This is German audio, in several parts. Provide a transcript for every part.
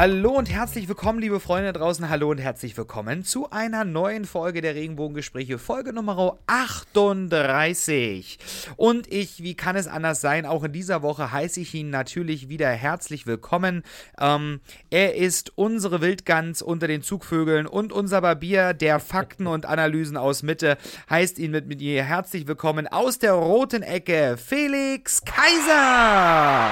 Hallo und herzlich willkommen, liebe Freunde draußen. Hallo und herzlich willkommen zu einer neuen Folge der Regenbogengespräche, Folge Nummer 38. Und ich, wie kann es anders sein, auch in dieser Woche heiße ich ihn natürlich wieder herzlich willkommen. Ähm, er ist unsere Wildgans unter den Zugvögeln und unser Barbier der Fakten und Analysen aus Mitte, heißt ihn mit, mit ihr herzlich willkommen aus der roten Ecke, Felix Kaiser.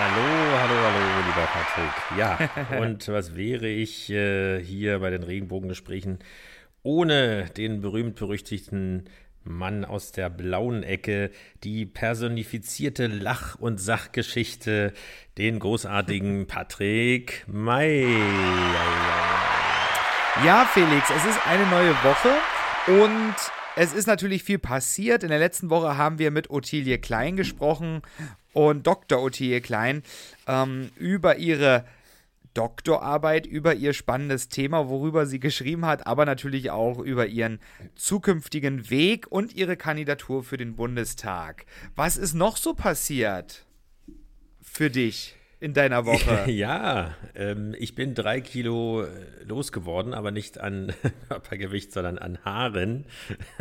Hallo, hallo, hallo, lieber Patrick. Ja, und was wäre ich äh, hier bei den Regenbogengesprächen ohne den berühmt-berüchtigten Mann aus der blauen Ecke, die personifizierte Lach- und Sachgeschichte, den großartigen Patrick May. Ja, Felix, es ist eine neue Woche und es ist natürlich viel passiert. In der letzten Woche haben wir mit Ottilie Klein gesprochen und Dr. Ottilie Klein ähm, über ihre Doktorarbeit, über ihr spannendes Thema, worüber sie geschrieben hat, aber natürlich auch über ihren zukünftigen Weg und ihre Kandidatur für den Bundestag. Was ist noch so passiert für dich? in deiner Woche? Ja, ähm, ich bin drei Kilo äh, losgeworden, aber nicht an Körpergewicht, sondern an Haaren.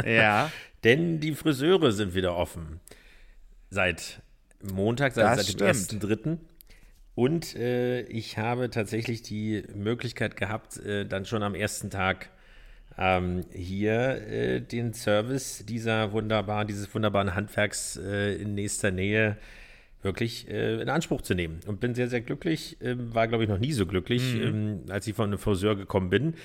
Ja. Denn die Friseure sind wieder offen. Seit Montag, seit, seit dem 1.3. Und äh, ich habe tatsächlich die Möglichkeit gehabt, äh, dann schon am ersten Tag ähm, hier äh, den Service dieser wunderbar, dieses wunderbaren Handwerks äh, in nächster Nähe wirklich äh, in Anspruch zu nehmen. Und bin sehr, sehr glücklich. Ähm, war, glaube ich, noch nie so glücklich, mhm. ähm, als ich von einem Friseur gekommen bin.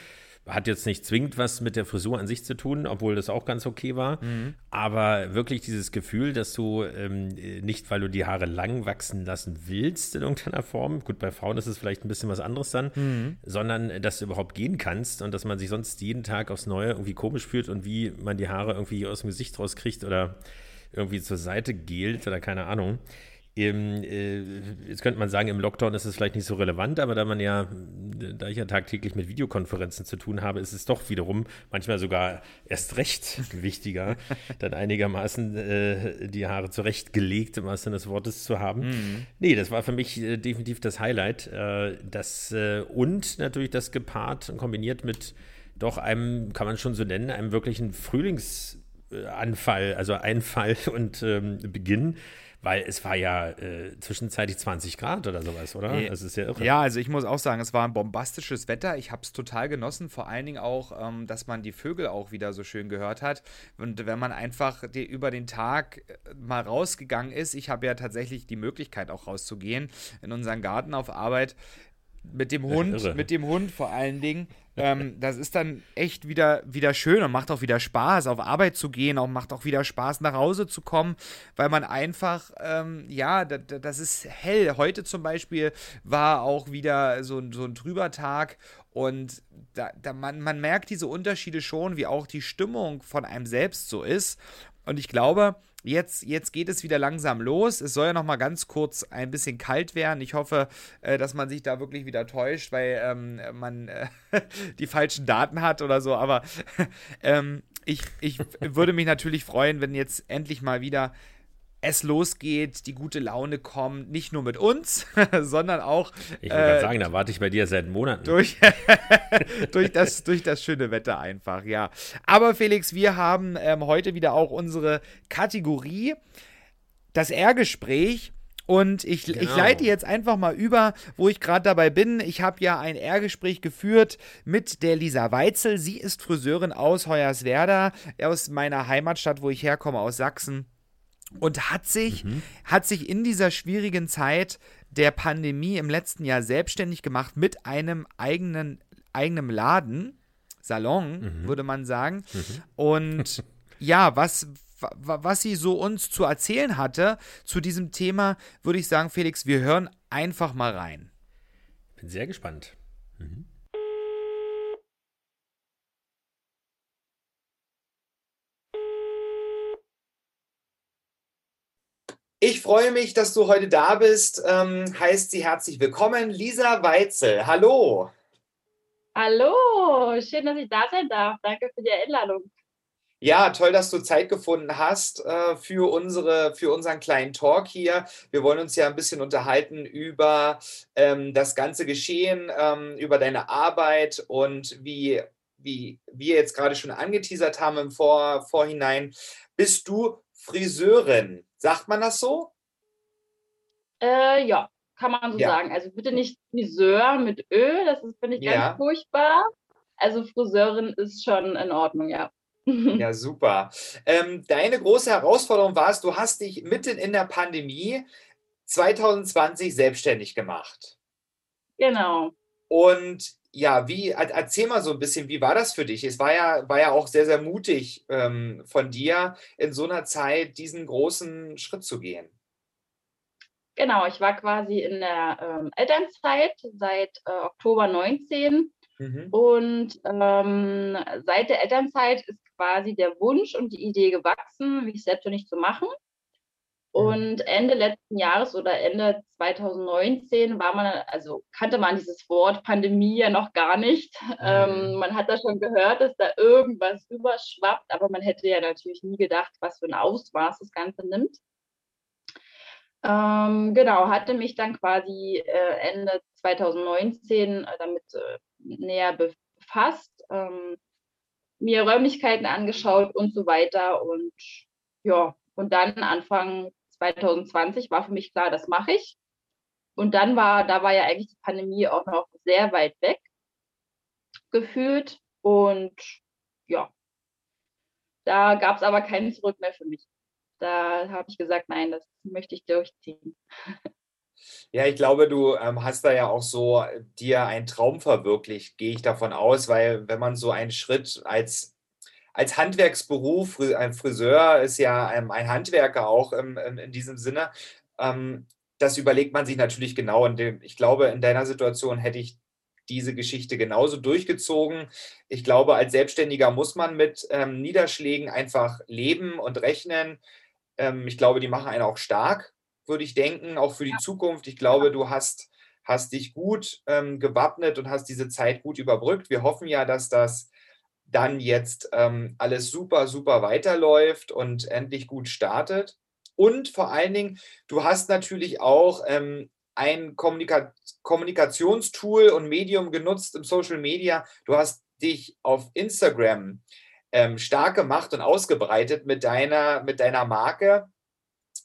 Hat jetzt nicht zwingend was mit der Frisur an sich zu tun, obwohl das auch ganz okay war. Mhm. Aber wirklich dieses Gefühl, dass du ähm, nicht, weil du die Haare lang wachsen lassen willst in irgendeiner Form, gut, bei Frauen ist es vielleicht ein bisschen was anderes dann, mhm. sondern dass du überhaupt gehen kannst und dass man sich sonst jeden Tag aufs Neue irgendwie komisch fühlt und wie man die Haare irgendwie aus dem Gesicht rauskriegt oder irgendwie zur Seite gelt oder keine Ahnung. Im, äh, jetzt könnte man sagen, im Lockdown ist es vielleicht nicht so relevant, aber da man ja, da ich ja tagtäglich mit Videokonferenzen zu tun habe, ist es doch wiederum manchmal sogar erst recht wichtiger, dann einigermaßen äh, die Haare zurechtgelegt, im wahrsten Sinne des Wortes zu haben. Mhm. Nee, das war für mich äh, definitiv das Highlight. Äh, das, äh, und natürlich das gepaart und kombiniert mit doch einem, kann man schon so nennen, einem wirklichen Frühlingsanfall, also Einfall und ähm, Beginn weil es war ja äh, zwischenzeitlich 20 Grad oder sowas, oder? Das ist ja irre. Ja, also ich muss auch sagen, es war ein bombastisches Wetter. Ich habe es total genossen. Vor allen Dingen auch, ähm, dass man die Vögel auch wieder so schön gehört hat. Und wenn man einfach die, über den Tag äh, mal rausgegangen ist, ich habe ja tatsächlich die Möglichkeit auch rauszugehen in unseren Garten auf Arbeit mit dem Hund, mit dem Hund vor allen Dingen. Ähm, das ist dann echt wieder, wieder schön und macht auch wieder Spaß, auf Arbeit zu gehen, auch macht auch wieder Spaß, nach Hause zu kommen, weil man einfach, ähm, ja, das, das ist hell. Heute zum Beispiel war auch wieder so, so ein trüber Tag und da, da man, man merkt diese Unterschiede schon, wie auch die Stimmung von einem selbst so ist. Und ich glaube, Jetzt, jetzt geht es wieder langsam los. Es soll ja noch mal ganz kurz ein bisschen kalt werden. Ich hoffe, äh, dass man sich da wirklich wieder täuscht, weil ähm, man äh, die falschen Daten hat oder so. Aber ähm, ich, ich würde mich natürlich freuen, wenn jetzt endlich mal wieder es losgeht, die gute Laune kommt, nicht nur mit uns, sondern auch. Ich wollte äh, sagen, da warte ich bei dir seit Monaten. Durch, durch, das, durch das schöne Wetter einfach, ja. Aber Felix, wir haben ähm, heute wieder auch unsere Kategorie, das R-Gespräch. Und ich, genau. ich leite jetzt einfach mal über, wo ich gerade dabei bin. Ich habe ja ein R-Gespräch geführt mit der Lisa Weitzel. Sie ist Friseurin aus Hoyerswerda, aus meiner Heimatstadt, wo ich herkomme, aus Sachsen und hat sich, mhm. hat sich in dieser schwierigen Zeit der Pandemie im letzten Jahr selbstständig gemacht mit einem eigenen, eigenen Laden, Salon, mhm. würde man sagen. Mhm. Und ja, was, was sie so uns zu erzählen hatte zu diesem Thema, würde ich sagen, Felix, wir hören einfach mal rein. Bin sehr gespannt. Mhm. Ich freue mich, dass du heute da bist. Ähm, heißt sie herzlich willkommen, Lisa Weitzel. Hallo. Hallo, schön, dass ich da sein darf. Danke für die Einladung. Ja, toll, dass du Zeit gefunden hast äh, für, unsere, für unseren kleinen Talk hier. Wir wollen uns ja ein bisschen unterhalten über ähm, das ganze Geschehen, ähm, über deine Arbeit und wie, wie wir jetzt gerade schon angeteasert haben im Vor Vorhinein. Bist du Friseurin? Sagt man das so? Äh, ja, kann man so ja. sagen. Also bitte nicht Friseur mit Ö, das finde ich, ganz ja. furchtbar. Also Friseurin ist schon in Ordnung, ja. Ja, super. Ähm, deine große Herausforderung war es, du hast dich mitten in der Pandemie 2020 selbstständig gemacht. Genau. Und ja, wie, erzähl mal so ein bisschen, wie war das für dich? Es war ja, war ja auch sehr, sehr mutig ähm, von dir, in so einer Zeit diesen großen Schritt zu gehen. Genau, ich war quasi in der ähm, Elternzeit seit äh, Oktober 19 mhm. und ähm, seit der Elternzeit ist quasi der Wunsch und die Idee gewachsen, mich selbstständig zu machen. Und Ende letzten Jahres oder Ende 2019 war man, also kannte man dieses Wort Pandemie ja noch gar nicht. Ähm, mhm. man hat da schon gehört, dass da irgendwas überschwappt, aber man hätte ja natürlich nie gedacht, was für ein Ausmaß das Ganze nimmt. Ähm, genau, hatte mich dann quasi äh, Ende 2019 äh, damit äh, näher befasst, ähm, mir Räumlichkeiten angeschaut und so weiter. Und ja, und dann Anfang 2020 war für mich klar, das mache ich. Und dann war, da war ja eigentlich die Pandemie auch noch sehr weit weg gefühlt. Und ja, da gab es aber keinen Zurück mehr für mich da habe ich gesagt, nein, das möchte ich durchziehen. Ja, ich glaube, du ähm, hast da ja auch so dir einen Traum verwirklicht, gehe ich davon aus, weil wenn man so einen Schritt als, als Handwerksberuf, ein Friseur ist ja ähm, ein Handwerker auch ähm, in diesem Sinne, ähm, das überlegt man sich natürlich genau. Und ich glaube, in deiner Situation hätte ich diese Geschichte genauso durchgezogen. Ich glaube, als Selbstständiger muss man mit ähm, Niederschlägen einfach leben und rechnen. Ähm, ich glaube, die machen einen auch stark, würde ich denken, auch für die. Zukunft. Ich glaube, du hast, hast dich gut ähm, gewappnet und hast diese Zeit gut überbrückt. Wir hoffen ja, dass das dann jetzt ähm, alles super, super weiterläuft und endlich gut startet. Und vor allen Dingen, du hast natürlich auch ähm, ein Kommunika Kommunikationstool und Medium genutzt im Social Media. Du hast dich auf Instagram ähm, stark gemacht und ausgebreitet mit deiner, mit deiner Marke,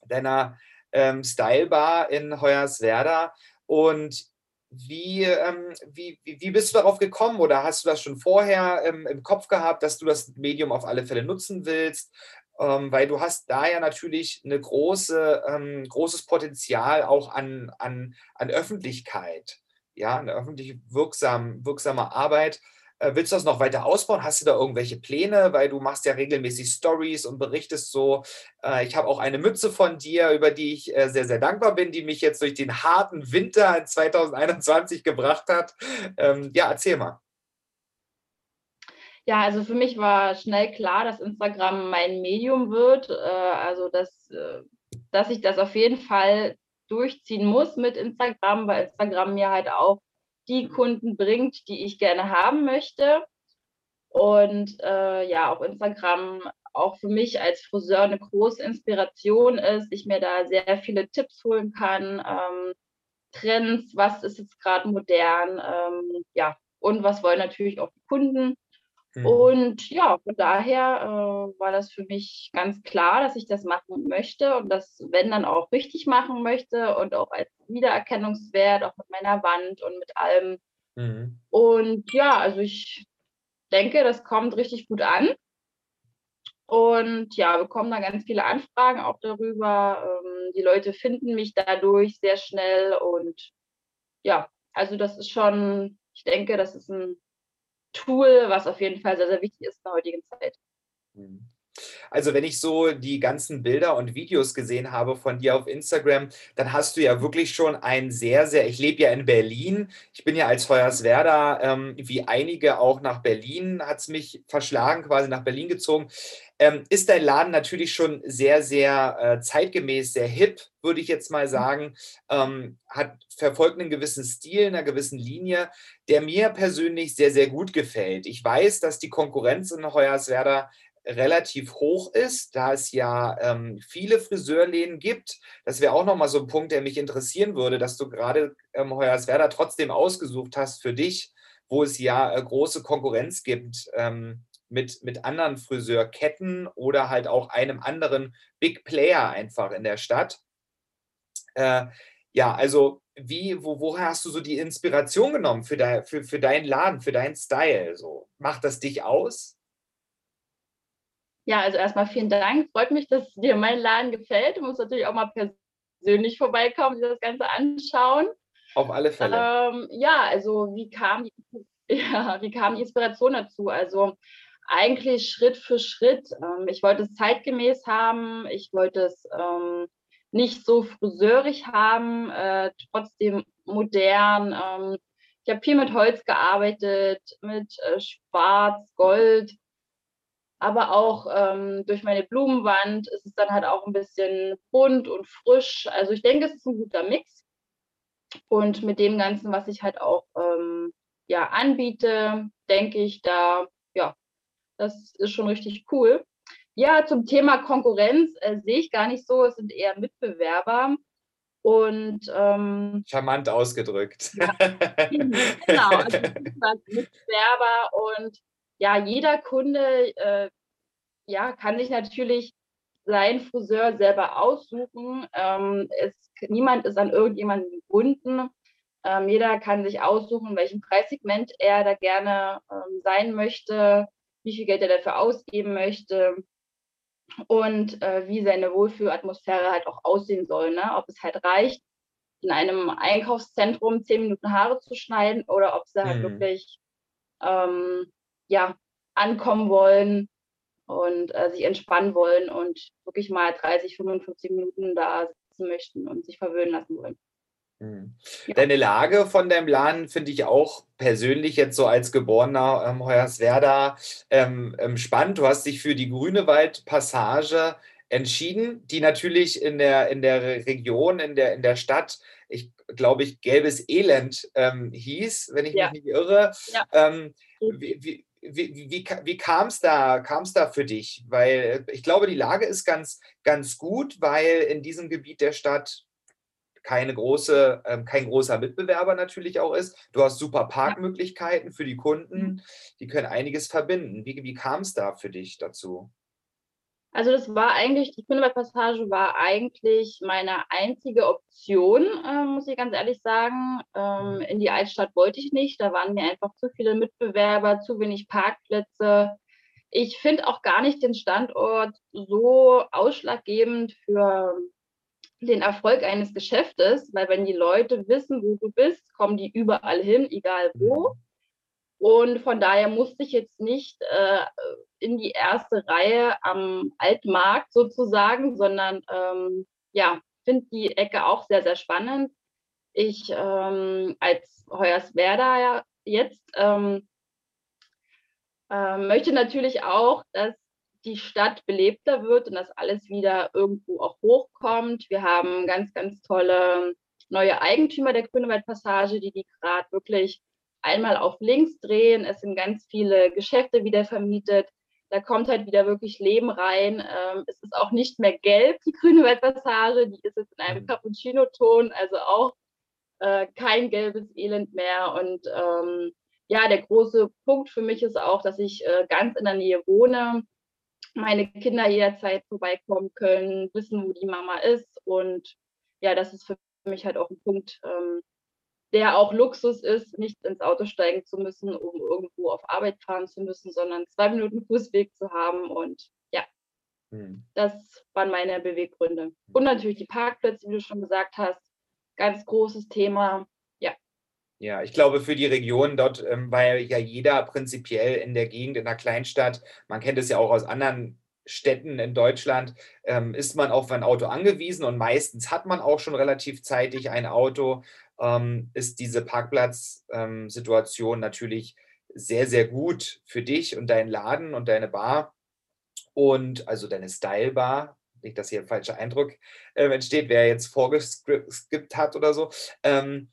deiner ähm, Stylebar in Hoyerswerda. Und wie, ähm, wie, wie, bist du darauf gekommen oder hast du das schon vorher ähm, im Kopf gehabt, dass du das Medium auf alle Fälle nutzen willst? Ähm, weil du hast da ja natürlich eine große, ähm, großes Potenzial auch an, an, an Öffentlichkeit, ja, eine öffentlich wirksam, wirksame Arbeit. Äh, willst du das noch weiter ausbauen? Hast du da irgendwelche Pläne? Weil du machst ja regelmäßig Stories und berichtest so. Äh, ich habe auch eine Mütze von dir, über die ich äh, sehr, sehr dankbar bin, die mich jetzt durch den harten Winter 2021 gebracht hat. Ähm, ja, erzähl mal. Ja, also für mich war schnell klar, dass Instagram mein Medium wird. Also, dass, dass ich das auf jeden Fall durchziehen muss mit Instagram, weil Instagram mir halt auch die Kunden bringt, die ich gerne haben möchte. Und äh, ja, auch Instagram auch für mich als Friseur eine große Inspiration ist, ich mir da sehr viele Tipps holen kann, ähm, Trends, was ist jetzt gerade modern, ähm, ja, und was wollen natürlich auch die Kunden. Mhm. Und ja, von daher äh, war das für mich ganz klar, dass ich das machen möchte und das, wenn dann auch richtig machen möchte und auch als Wiedererkennungswert, auch mit meiner Wand und mit allem. Mhm. Und ja, also ich denke, das kommt richtig gut an. Und ja, bekommen da ganz viele Anfragen auch darüber. Ähm, die Leute finden mich dadurch sehr schnell und ja, also das ist schon, ich denke, das ist ein Tool, was auf jeden Fall sehr, sehr wichtig ist in der heutigen Zeit. Mhm. Also wenn ich so die ganzen Bilder und Videos gesehen habe von dir auf Instagram, dann hast du ja wirklich schon ein sehr, sehr, ich lebe ja in Berlin, ich bin ja als Hoyerswerda, ähm, wie einige auch nach Berlin, hat es mich verschlagen, quasi nach Berlin gezogen. Ähm, ist dein Laden natürlich schon sehr, sehr äh, zeitgemäß, sehr hip, würde ich jetzt mal sagen. Ähm, hat verfolgt einen gewissen Stil, einer gewissen Linie, der mir persönlich sehr, sehr gut gefällt. Ich weiß, dass die Konkurrenz in Hoyerswerda relativ hoch ist, da es ja ähm, viele Friseurläden gibt. Das wäre auch nochmal so ein Punkt, der mich interessieren würde, dass du gerade ähm, Hoyerswerda trotzdem ausgesucht hast für dich, wo es ja äh, große Konkurrenz gibt ähm, mit, mit anderen Friseurketten oder halt auch einem anderen Big Player einfach in der Stadt. Äh, ja, also wie, wo, woher hast du so die Inspiration genommen für, dein, für, für deinen Laden, für deinen Style? So, macht das dich aus? Ja, also erstmal vielen Dank. Freut mich, dass dir mein Laden gefällt. Du musst natürlich auch mal persönlich vorbeikommen, dir das Ganze anschauen. Auf alle Fälle. Ähm, ja, also wie kam, die, ja, wie kam die Inspiration dazu? Also eigentlich Schritt für Schritt. Ähm, ich wollte es zeitgemäß haben. Ich wollte es ähm, nicht so friseurig haben, äh, trotzdem modern. Ähm, ich habe viel mit Holz gearbeitet, mit äh, Schwarz, Gold aber auch ähm, durch meine Blumenwand ist es dann halt auch ein bisschen bunt und frisch. Also ich denke, es ist ein guter Mix. Und mit dem Ganzen, was ich halt auch ähm, ja, anbiete, denke ich, da, das ist schon richtig cool. Ja, zum Thema Konkurrenz äh, sehe ich gar nicht so. Es sind eher Mitbewerber. Und ähm, charmant ausgedrückt. Ja, genau, also Mitbewerber und ja, jeder Kunde äh, ja, kann sich natürlich seinen Friseur selber aussuchen. Ähm, es, niemand ist an irgendjemanden gebunden. Ähm, jeder kann sich aussuchen, welchem Preissegment er da gerne ähm, sein möchte, wie viel Geld er dafür ausgeben möchte und äh, wie seine Wohlfühlatmosphäre halt auch aussehen soll. Ne? Ob es halt reicht, in einem Einkaufszentrum zehn Minuten Haare zu schneiden oder ob sie halt mhm. wirklich ähm, ja, ankommen wollen und äh, sich entspannen wollen und wirklich mal 30, 55 Minuten da sitzen möchten und sich verwöhnen lassen wollen. Mhm. Ja. Deine Lage von deinem Laden finde ich auch persönlich jetzt so als geborener ähm, Hoyerswerda ähm, ähm, spannend. Du hast dich für die Grünewald-Passage entschieden, die natürlich in der, in der Region, in der, in der Stadt, ich glaube ich, gelbes Elend ähm, hieß, wenn ich ja. mich nicht irre. Ja. Ähm, wie, wie, wie, wie, wie kam es da, kam's da für dich? Weil ich glaube, die Lage ist ganz, ganz gut, weil in diesem Gebiet der Stadt keine große, ähm, kein großer Mitbewerber natürlich auch ist. Du hast super Parkmöglichkeiten für die Kunden, mhm. die können einiges verbinden. Wie, wie kam es da für dich dazu? Also das war eigentlich, die Grünewald-Passage war eigentlich meine einzige Option, äh, muss ich ganz ehrlich sagen. Ähm, mhm. in die Altstadt wollte ich nicht, da waren mir einfach zu viele Mitbewerber, zu wenig Parkplätze. Ich finde auch gar nicht den Standort so ausschlaggebend für den Erfolg eines Geschäftes, weil wenn die Leute wissen, wo du bist, kommen die überall hin, egal wo. Mhm. Und von daher musste ich jetzt nicht äh, in die erste Reihe am Altmarkt sozusagen, sondern ähm, ja, finde die Ecke auch sehr, sehr spannend. Ich ähm, als Hoyerswerda jetzt ähm, äh, möchte natürlich auch, dass die Stadt belebter wird und dass alles wieder irgendwo auch hochkommt. Wir haben ganz, ganz tolle neue Eigentümer der Grünewaldpassage, die die gerade wirklich einmal auf links drehen. Es sind ganz viele Geschäfte wieder vermietet. Da kommt halt wieder wirklich Leben rein. Ähm, es ist auch nicht mehr gelb, die grüne Waldpassage. Die ist jetzt in einem mhm. Cappuccino-Ton, also auch äh, kein gelbes Elend mehr. Und ähm, ja, der große Punkt für mich ist auch, dass ich äh, ganz in der Nähe wohne. Meine Kinder jederzeit vorbeikommen können, wissen, wo die Mama ist. Und ja, das ist für mich halt auch ein Punkt, ähm, der auch Luxus ist, nicht ins Auto steigen zu müssen, um irgendwo auf Arbeit fahren zu müssen, sondern zwei Minuten Fußweg zu haben. Und ja, hm. das waren meine Beweggründe. Und natürlich die Parkplätze, wie du schon gesagt hast, ganz großes Thema. Ja. Ich glaube, für die Region dort, ähm, weil ja jeder prinzipiell in der Gegend, in der Kleinstadt, man kennt es ja auch aus anderen Städten in Deutschland ähm, ist man auf ein Auto angewiesen und meistens hat man auch schon relativ zeitig ein Auto ähm, ist diese Parkplatzsituation ähm, natürlich sehr, sehr gut für dich und deinen Laden und deine Bar. und also deine Stylebar, nicht, dass hier ein falscher Eindruck äh, entsteht, wer jetzt vorgeskippt hat oder so. Ähm,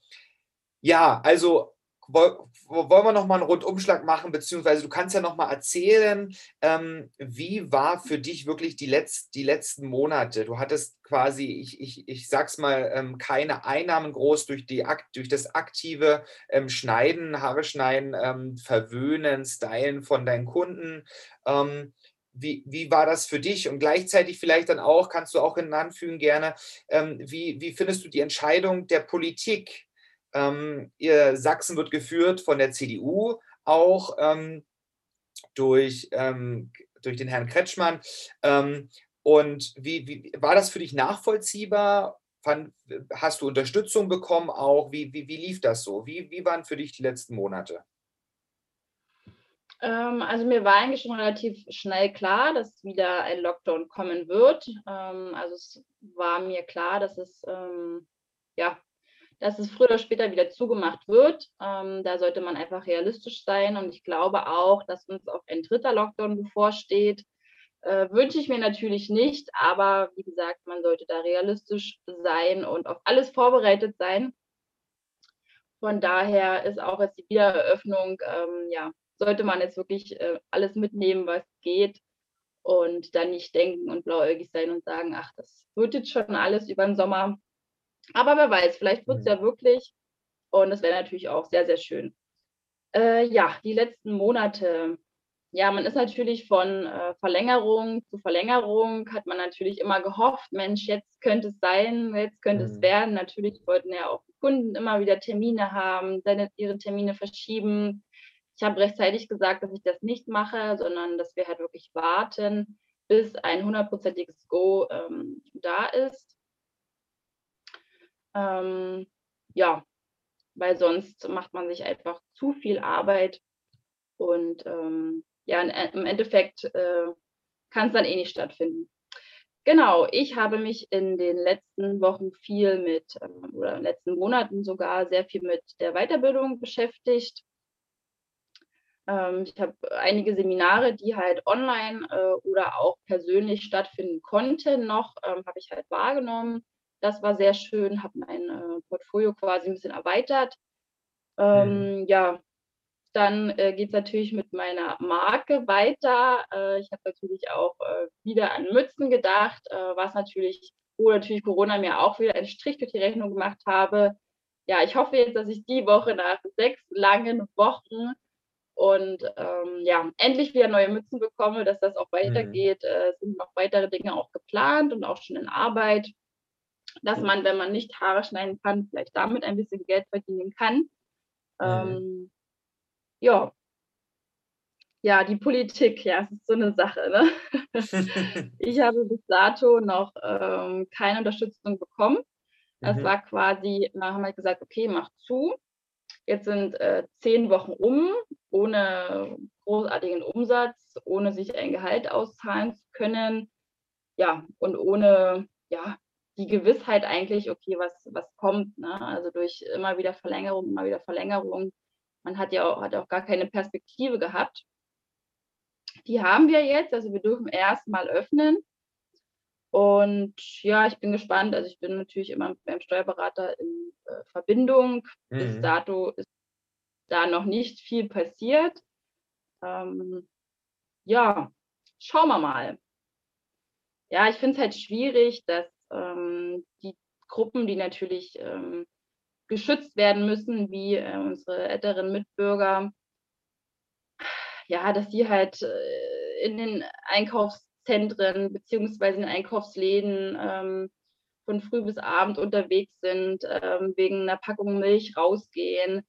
ja, also wollen wir noch mal einen Rundumschlag machen, beziehungsweise du kannst ja noch mal erzählen, ähm, wie war für dich wirklich die, Letz-, die letzten Monate? Du hattest quasi, ich, ich, ich sag's mal, ähm, keine Einnahmen groß durch, die, durch das aktive ähm, Schneiden, Haare schneiden, ähm, Verwöhnen, Stylen von deinen Kunden. Ähm, wie, wie war das für dich? Und gleichzeitig vielleicht dann auch, kannst du auch hinanfügen gerne, ähm, wie, wie findest du die Entscheidung der Politik? Ähm, ihr, Sachsen wird geführt von der CDU, auch ähm, durch, ähm, durch den Herrn Kretschmann. Ähm, und wie, wie war das für dich nachvollziehbar? Fand, hast du Unterstützung bekommen auch? Wie, wie, wie lief das so? Wie, wie waren für dich die letzten Monate? Ähm, also mir war eigentlich schon relativ schnell klar, dass wieder ein Lockdown kommen wird. Ähm, also es war mir klar, dass es ja dass es früher oder später wieder zugemacht wird. Ähm, da sollte man einfach realistisch sein. Und ich glaube auch, dass uns auch ein dritter Lockdown bevorsteht. Äh, wünsche ich mir natürlich nicht, aber wie gesagt, man sollte da realistisch sein und auf alles vorbereitet sein. Von daher ist auch jetzt die Wiedereröffnung, ähm, ja, sollte man jetzt wirklich äh, alles mitnehmen, was geht und dann nicht denken und blauäugig sein und sagen, ach, das wird jetzt schon alles über den Sommer. Aber wer weiß, vielleicht wird es ja wirklich. Und das wäre natürlich auch sehr, sehr schön. Äh, ja, die letzten Monate. Ja, man ist natürlich von äh, Verlängerung zu Verlängerung, hat man natürlich immer gehofft, Mensch, jetzt könnte es sein, jetzt könnte mhm. es werden. Natürlich wollten ja auch die Kunden immer wieder Termine haben, seine, ihre Termine verschieben. Ich habe rechtzeitig gesagt, dass ich das nicht mache, sondern dass wir halt wirklich warten, bis ein hundertprozentiges Go ähm, da ist. Ähm, ja, weil sonst macht man sich einfach zu viel Arbeit und ähm, ja, im Endeffekt äh, kann es dann eh nicht stattfinden. Genau, ich habe mich in den letzten Wochen viel mit, ähm, oder in den letzten Monaten sogar sehr viel mit der Weiterbildung beschäftigt. Ähm, ich habe einige Seminare, die halt online äh, oder auch persönlich stattfinden konnten, noch ähm, habe ich halt wahrgenommen. Das war sehr schön, habe mein äh, Portfolio quasi ein bisschen erweitert. Ähm, mhm. Ja, dann äh, geht es natürlich mit meiner Marke weiter. Äh, ich habe natürlich auch äh, wieder an Mützen gedacht, äh, was natürlich, wo natürlich Corona mir auch wieder einen Strich durch die Rechnung gemacht habe. Ja, ich hoffe jetzt, dass ich die Woche nach sechs langen Wochen und ähm, ja, endlich wieder neue Mützen bekomme, dass das auch mhm. weitergeht. Mhm. Es sind noch weitere Dinge auch geplant und auch schon in Arbeit dass man, wenn man nicht Haare schneiden kann, vielleicht damit ein bisschen Geld verdienen kann. Ähm, ja. Ja, die Politik, ja, es ist so eine Sache. Ne? ich habe bis dato noch ähm, keine Unterstützung bekommen. Das mhm. war quasi, da haben wir gesagt, okay, mach zu. Jetzt sind äh, zehn Wochen um, ohne großartigen Umsatz, ohne sich ein Gehalt auszahlen zu können. Ja, und ohne ja, die Gewissheit eigentlich, okay, was, was kommt. Ne? Also durch immer wieder Verlängerung, immer wieder Verlängerung. Man hat ja auch, hat auch gar keine Perspektive gehabt. Die haben wir jetzt, also wir dürfen erst mal öffnen. Und ja, ich bin gespannt. Also ich bin natürlich immer mit meinem Steuerberater in äh, Verbindung. Mhm. Bis dato ist da noch nicht viel passiert. Ähm, ja, schauen wir mal. Ja, ich finde es halt schwierig, dass ähm, die Gruppen, die natürlich ähm, geschützt werden müssen, wie äh, unsere älteren Mitbürger, ja, dass die halt äh, in den Einkaufszentren beziehungsweise in den Einkaufsläden ähm, von früh bis abend unterwegs sind, ähm, wegen einer Packung Milch rausgehen.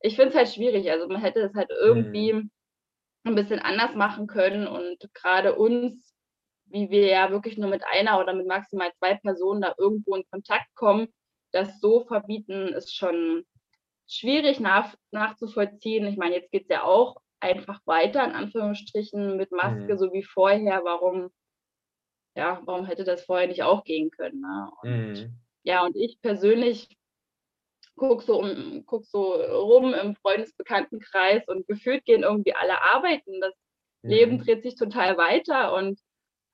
Ich finde es halt schwierig. Also man hätte es halt irgendwie mhm. ein bisschen anders machen können und gerade uns wie wir ja wirklich nur mit einer oder mit maximal zwei Personen da irgendwo in Kontakt kommen, das so verbieten, ist schon schwierig nach, nachzuvollziehen. Ich meine, jetzt geht es ja auch einfach weiter, in Anführungsstrichen, mit Maske, mhm. so wie vorher. Warum, ja, warum hätte das vorher nicht auch gehen können? Ne? Und, mhm. Ja, und ich persönlich gucke so, um, guck so rum im Freundesbekanntenkreis und gefühlt gehen irgendwie alle arbeiten. Das mhm. Leben dreht sich total weiter und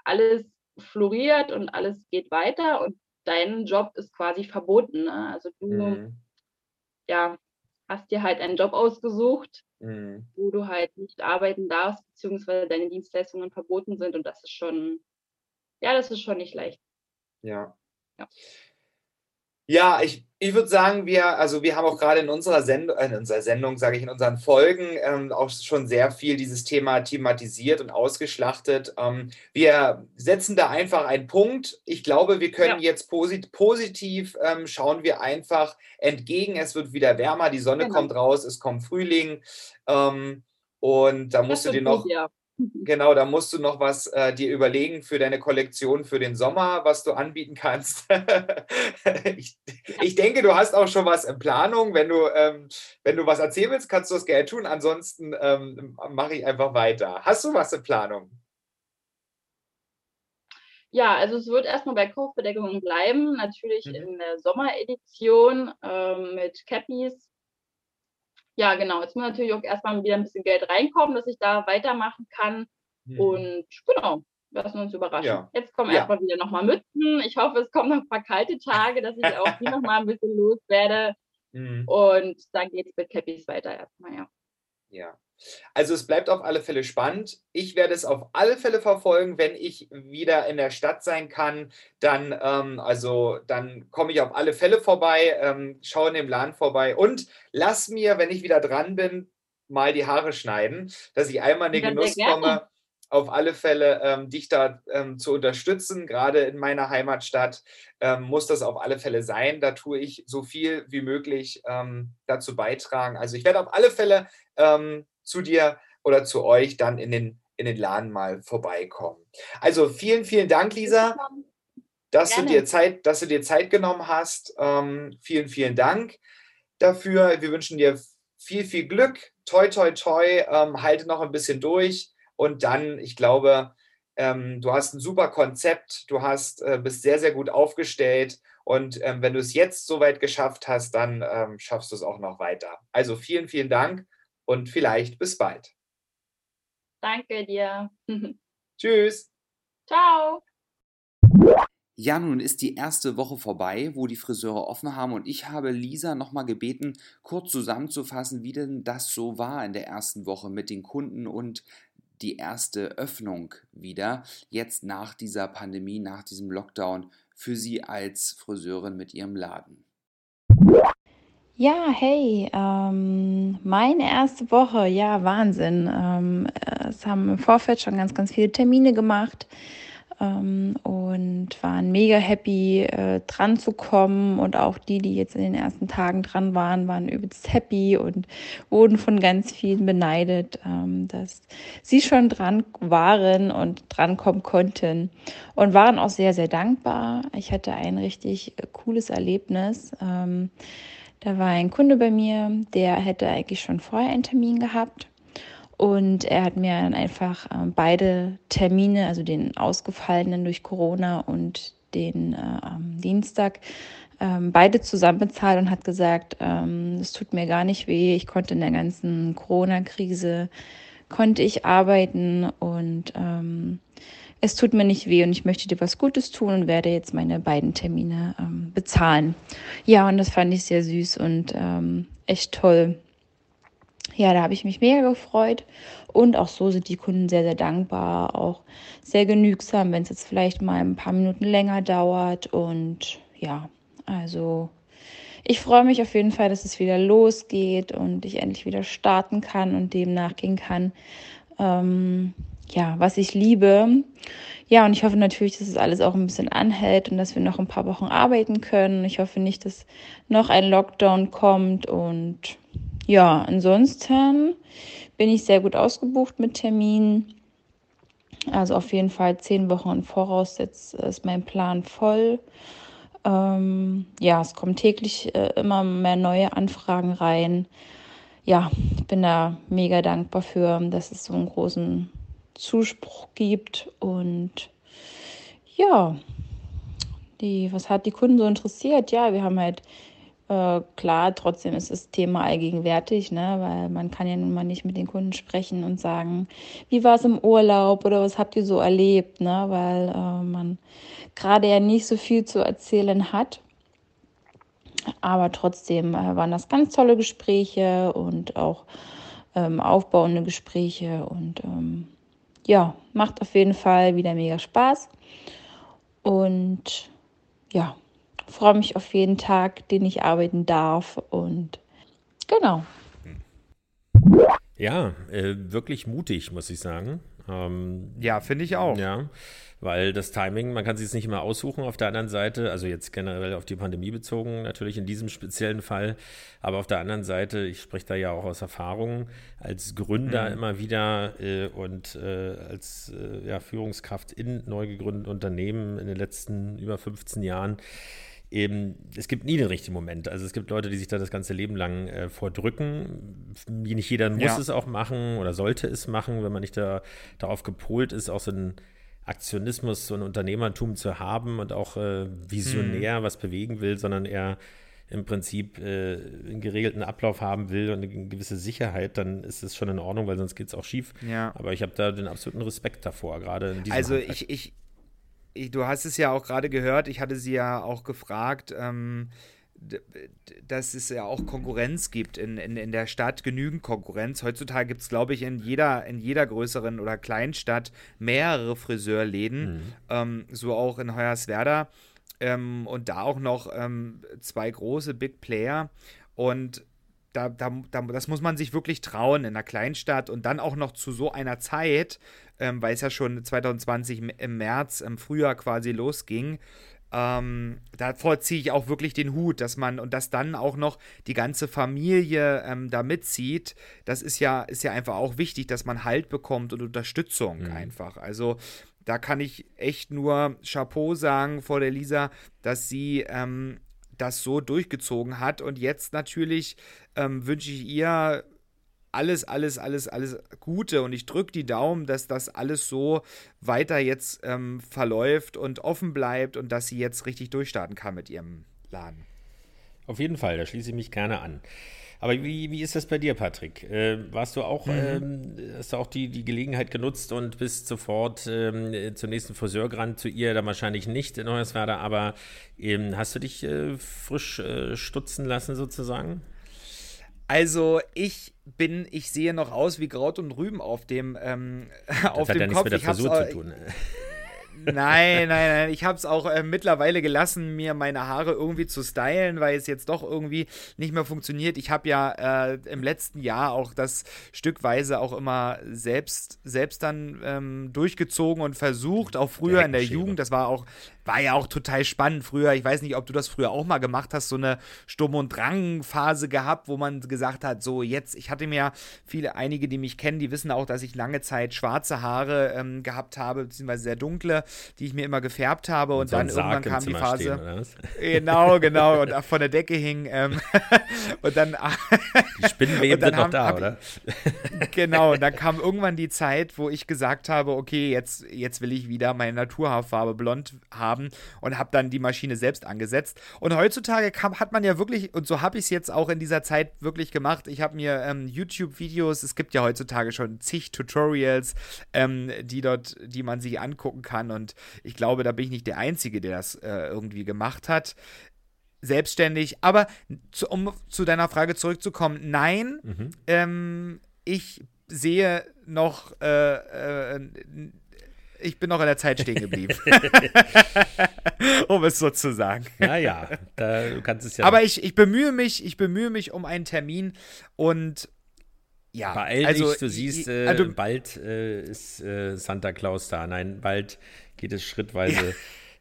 alles floriert und alles geht weiter und dein Job ist quasi verboten. Ne? Also du, mhm. ja, hast dir halt einen Job ausgesucht, mhm. wo du halt nicht arbeiten darfst, beziehungsweise deine Dienstleistungen verboten sind und das ist schon, ja, das ist schon nicht leicht. Ja. Ja. Ja, ich, ich würde sagen, wir, also wir haben auch gerade in unserer Sendung, äh, in unserer Sendung, sage ich, in unseren Folgen ähm, auch schon sehr viel dieses Thema thematisiert und ausgeschlachtet. Ähm, wir setzen da einfach einen Punkt. Ich glaube, wir können ja. jetzt posit positiv ähm, schauen wir einfach entgegen. Es wird wieder wärmer, die Sonne genau. kommt raus, es kommt Frühling. Ähm, und da musst das du dir noch. Gut, ja. Genau, da musst du noch was äh, dir überlegen für deine Kollektion für den Sommer, was du anbieten kannst. ich, ich, denke, du hast auch schon was in Planung. Wenn du, ähm, wenn du was erzählen willst, kannst du das gerne tun. Ansonsten ähm, mache ich einfach weiter. Hast du was in Planung? Ja, also es wird erstmal bei Kochbedeckungen bleiben. Natürlich mhm. in der Sommeredition ähm, mit Cappies ja, genau. Jetzt muss natürlich auch erstmal wieder ein bisschen Geld reinkommen, dass ich da weitermachen kann. Mhm. Und genau, lassen uns überraschen. Ja. Jetzt kommen ja. erstmal wieder nochmal Mützen. Ich hoffe, es kommen noch ein paar kalte Tage, dass ich auch die nochmal ein bisschen loswerde. Mhm. Und dann geht es mit Cappies weiter erstmal, ja. Ja. Also es bleibt auf alle Fälle spannend. Ich werde es auf alle Fälle verfolgen, wenn ich wieder in der Stadt sein kann. Dann, ähm, also, dann komme ich auf alle Fälle vorbei, ähm, schaue in dem Laden vorbei und lass mir, wenn ich wieder dran bin, mal die Haare schneiden, dass ich einmal in den Genuss komme, auf alle Fälle ähm, dich da ähm, zu unterstützen. Gerade in meiner Heimatstadt ähm, muss das auf alle Fälle sein. Da tue ich so viel wie möglich ähm, dazu beitragen. Also ich werde auf alle Fälle ähm, zu dir oder zu euch dann in den, in den Laden mal vorbeikommen. Also vielen, vielen Dank, Lisa, dass du dir Zeit, dass du dir Zeit genommen hast. Ähm, vielen, vielen Dank dafür. Wir wünschen dir viel, viel Glück. Toi, toi, toi. Ähm, halte noch ein bisschen durch. Und dann, ich glaube, ähm, du hast ein super Konzept. Du hast, äh, bist sehr, sehr gut aufgestellt. Und ähm, wenn du es jetzt so weit geschafft hast, dann ähm, schaffst du es auch noch weiter. Also vielen, vielen Dank und vielleicht bis bald. Danke dir. Tschüss. Ciao. Ja, nun ist die erste Woche vorbei, wo die Friseure offen haben und ich habe Lisa nochmal gebeten, kurz zusammenzufassen, wie denn das so war in der ersten Woche mit den Kunden und die erste Öffnung wieder, jetzt nach dieser Pandemie, nach diesem Lockdown, für sie als Friseurin mit ihrem Laden. Ja, hey, ähm, meine erste Woche, ja, Wahnsinn. Ähm, es haben im Vorfeld schon ganz, ganz viele Termine gemacht ähm, und waren mega happy, äh, dran zu kommen. Und auch die, die jetzt in den ersten Tagen dran waren, waren übelst happy und wurden von ganz vielen beneidet, ähm, dass sie schon dran waren und drankommen konnten und waren auch sehr, sehr dankbar. Ich hatte ein richtig cooles Erlebnis. Da war ein Kunde bei mir, der hätte eigentlich schon vorher einen Termin gehabt. Und er hat mir dann einfach äh, beide Termine, also den ausgefallenen durch Corona und den äh, am Dienstag, ähm, beide zusammen bezahlt und hat gesagt, ähm, es tut mir gar nicht weh. Ich konnte in der ganzen Corona-Krise, konnte ich arbeiten und ähm, es tut mir nicht weh und ich möchte dir was Gutes tun und werde jetzt meine beiden Termine ähm, bezahlen. Ja, und das fand ich sehr süß und ähm, echt toll. Ja, da habe ich mich mega gefreut. Und auch so sind die Kunden sehr, sehr dankbar, auch sehr genügsam, wenn es jetzt vielleicht mal ein paar Minuten länger dauert. Und ja, also ich freue mich auf jeden Fall, dass es wieder losgeht und ich endlich wieder starten kann und dem nachgehen kann. Ähm, ja, was ich liebe. Ja, und ich hoffe natürlich, dass es alles auch ein bisschen anhält und dass wir noch ein paar Wochen arbeiten können. Ich hoffe nicht, dass noch ein Lockdown kommt. Und ja, ansonsten bin ich sehr gut ausgebucht mit Terminen. Also auf jeden Fall zehn Wochen im Voraus jetzt ist mein Plan voll. Ähm, ja, es kommen täglich äh, immer mehr neue Anfragen rein. Ja, ich bin da mega dankbar für, dass es so einen großen Zuspruch gibt und ja, die, was hat die Kunden so interessiert? Ja, wir haben halt Äh, klar, trotzdem ist das Thema allgegenwärtig, ne? weil man kann ja nun mal nicht mit den Kunden sprechen und sagen, wie war es im Urlaub oder was habt ihr so erlebt, ne? weil äh, man gerade ja nicht so viel zu erzählen hat. Aber trotzdem äh, waren das ganz tolle Gespräche und auch ähm, aufbauende Gespräche und ähm, ja, macht auf jeden Fall wieder mega Spaß. Und ja, freue mich auf jeden Tag, den ich arbeiten darf. Und genau. Ja, äh, wirklich mutig, muss ich sagen. Ähm, ja, finde ich auch. Ja, weil das Timing, man kann sich es nicht immer aussuchen auf der anderen Seite, also jetzt generell auf die Pandemie bezogen, natürlich in diesem speziellen Fall, aber auf der anderen Seite, ich spreche da ja auch aus Erfahrung, als Gründer mhm. immer wieder äh, und äh, als äh, ja, Führungskraft in neu gegründeten Unternehmen in den letzten über 15 Jahren, eben, es gibt nie den richtigen Moment. Also es gibt Leute, die sich da das ganze Leben lang äh, vordrücken. Nicht jeder muss ja. es auch machen oder sollte es machen, wenn man nicht da, darauf gepolt ist, auch so ein Aktionismus, ein Unternehmertum zu haben und auch äh, visionär hm. was bewegen will, sondern eher im Prinzip äh, einen geregelten Ablauf haben will und eine gewisse Sicherheit, dann ist es schon in Ordnung, weil sonst geht es auch schief. Ja. Aber ich habe da den absoluten Respekt davor, gerade in diesem Also ich, ich, ich, du hast es ja auch gerade gehört, ich hatte sie ja auch gefragt, ähm, dass es ja auch Konkurrenz gibt in, in, in der Stadt, genügend Konkurrenz. Heutzutage gibt es, glaube ich, in jeder, in jeder größeren oder kleinen Stadt mehrere Friseurläden, mhm. ähm, so auch in Hoyerswerda. Ähm, und da auch noch ähm, zwei große Big Player. Und da, da, da, das muss man sich wirklich trauen in einer Kleinstadt und dann auch noch zu so einer Zeit, ähm, weil es ja schon 2020 im März, im Frühjahr quasi losging. Ähm, davor ziehe ich auch wirklich den Hut, dass man und dass dann auch noch die ganze Familie ähm, da mitzieht. Das ist ja, ist ja einfach auch wichtig, dass man Halt bekommt und Unterstützung mhm. einfach. Also da kann ich echt nur Chapeau sagen vor der Lisa, dass sie ähm, das so durchgezogen hat. Und jetzt natürlich ähm, wünsche ich ihr alles, alles, alles, alles Gute und ich drücke die Daumen, dass das alles so weiter jetzt ähm, verläuft und offen bleibt und dass sie jetzt richtig durchstarten kann mit ihrem Laden. Auf jeden Fall, da schließe ich mich gerne an. Aber wie, wie ist das bei dir, Patrick? Äh, warst du auch, mhm. ähm, hast du auch die, die Gelegenheit genutzt und bist sofort ähm, zum nächsten Friseur gerannt, zu ihr dann wahrscheinlich nicht in Hoyerswerda, aber ähm, hast du dich äh, frisch äh, stutzen lassen sozusagen? Also ich bin, ich sehe noch aus wie Kraut und Rüben auf dem, ähm, auf hat dem ja Kopf. Nichts mit der Frisur zu tun. Nein, nein, nein. Ich habe es auch äh, mittlerweile gelassen, mir meine Haare irgendwie zu stylen, weil es jetzt doch irgendwie nicht mehr funktioniert. Ich habe ja äh, im letzten Jahr auch das stückweise auch immer selbst, selbst dann ähm, durchgezogen und versucht, auch früher in der Jugend. Das war auch war ja auch total spannend früher. Ich weiß nicht, ob du das früher auch mal gemacht hast, so eine Sturm- und Drang-Phase gehabt, wo man gesagt hat, so jetzt, ich hatte mir viele, einige, die mich kennen, die wissen auch, dass ich lange Zeit schwarze Haare ähm, gehabt habe, beziehungsweise sehr dunkle, die ich mir immer gefärbt habe und, und so dann irgendwann kam die Phase. Stehen, genau, genau, und von der Decke hing. Ähm, und dann. die Spinnenweben sind noch da, oder? genau, und dann kam irgendwann die Zeit, wo ich gesagt habe, okay, jetzt, jetzt will ich wieder meine Naturhaarfarbe blond haben haben und habe dann die Maschine selbst angesetzt. Und heutzutage kam, hat man ja wirklich, und so habe ich es jetzt auch in dieser Zeit wirklich gemacht, ich habe mir ähm, YouTube-Videos, es gibt ja heutzutage schon zig Tutorials, ähm, die dort, die man sich angucken kann. Und ich glaube, da bin ich nicht der Einzige, der das äh, irgendwie gemacht hat selbstständig. Aber zu, um zu deiner Frage zurückzukommen, nein, mhm. ähm, ich sehe noch äh, äh, ich bin noch in der Zeit stehen geblieben. um es so zu sagen. Naja, du kannst es ja. Aber ich, ich bemühe mich, ich bemühe mich um einen Termin und ja. Beeil also, dich, du siehst, äh, also, bald äh, ist äh, Santa Claus da. Nein, bald geht es schrittweise. Ja.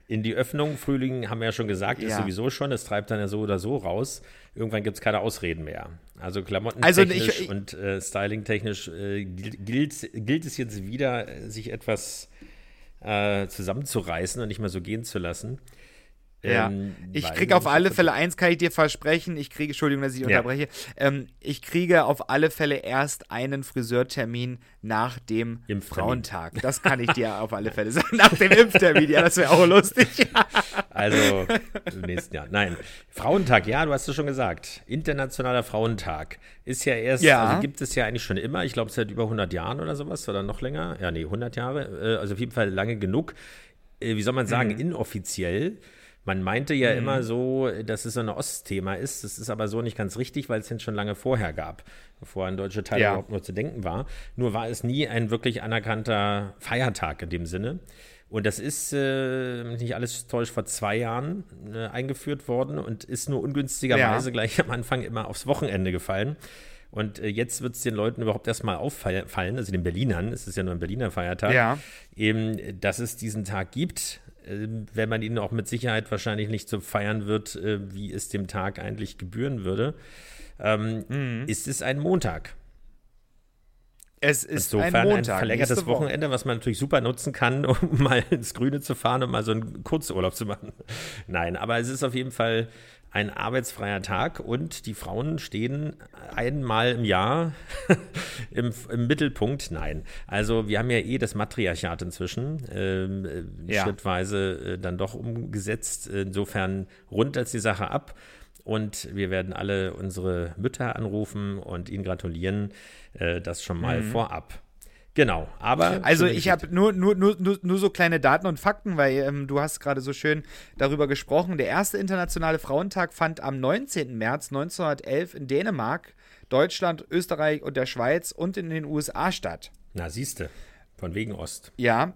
In die Öffnung, Frühling haben wir ja schon gesagt, ist ja. sowieso schon, es treibt dann ja so oder so raus. Irgendwann gibt es keine Ausreden mehr. Also klamottentechnisch also und äh, stylingtechnisch äh, gilt, gilt es jetzt wieder, sich etwas äh, zusammenzureißen und nicht mehr so gehen zu lassen. Ja, ähm, ich kriege auf alle Fälle, eins kann ich dir versprechen, ich kriege, Entschuldigung, dass ich ja. unterbreche, ähm, ich kriege auf alle Fälle erst einen Friseurtermin nach dem Frauentag. Das kann ich dir auf alle Fälle sagen, nach dem Impftermin, ja, das wäre auch lustig. also, im nächsten Jahr. Nein, Frauentag, ja, du hast es schon gesagt. Internationaler Frauentag ist ja erst, ja. also gibt es ja eigentlich schon immer, ich glaube seit über 100 Jahren oder sowas, oder noch länger, ja, nee, 100 Jahre, äh, also auf jeden Fall lange genug. Äh, wie soll man sagen, mhm. inoffiziell man meinte ja mhm. immer so, dass es so ein Ostthema ist. Das ist aber so nicht ganz richtig, weil es den schon lange vorher gab, bevor ein deutscher Teil ja. überhaupt nur zu denken war. Nur war es nie ein wirklich anerkannter Feiertag in dem Sinne. Und das ist, äh, nicht alles täuscht, vor zwei Jahren äh, eingeführt worden und ist nur ungünstigerweise ja. gleich am Anfang immer aufs Wochenende gefallen. Und äh, jetzt wird es den Leuten überhaupt erstmal auffallen, also den Berlinern, es ist ja nur ein Berliner Feiertag, ja. eben, dass es diesen Tag gibt wenn man ihn auch mit Sicherheit wahrscheinlich nicht so feiern wird, äh, wie es dem Tag eigentlich gebühren würde, ähm, mhm. ist es ein Montag. Es ist Insofern ein, Montag, ein verlängertes Wochenende, was man natürlich super nutzen kann, um mal ins Grüne zu fahren und mal so einen Kurzurlaub zu machen. Nein, aber es ist auf jeden Fall ein arbeitsfreier Tag und die Frauen stehen einmal im Jahr im, im, Mittelpunkt. Nein, also wir haben ja eh das Matriarchat inzwischen ähm, äh, ja. schrittweise äh, dann doch umgesetzt. Insofern rundet die Sache ab und wir werden alle unsere Mütter anrufen und ihnen gratulieren. Äh, das schon mal mhm. vorab. Genau, aber. Also ich habe nur, nur, nur, nur so kleine Daten und Fakten, weil ähm, du hast gerade so schön darüber gesprochen. Der erste internationale Frauentag fand am 19. März 1911 in Dänemark, Deutschland, Österreich und der Schweiz und in den USA statt. Na, siehste. Von wegen Ost. Ja,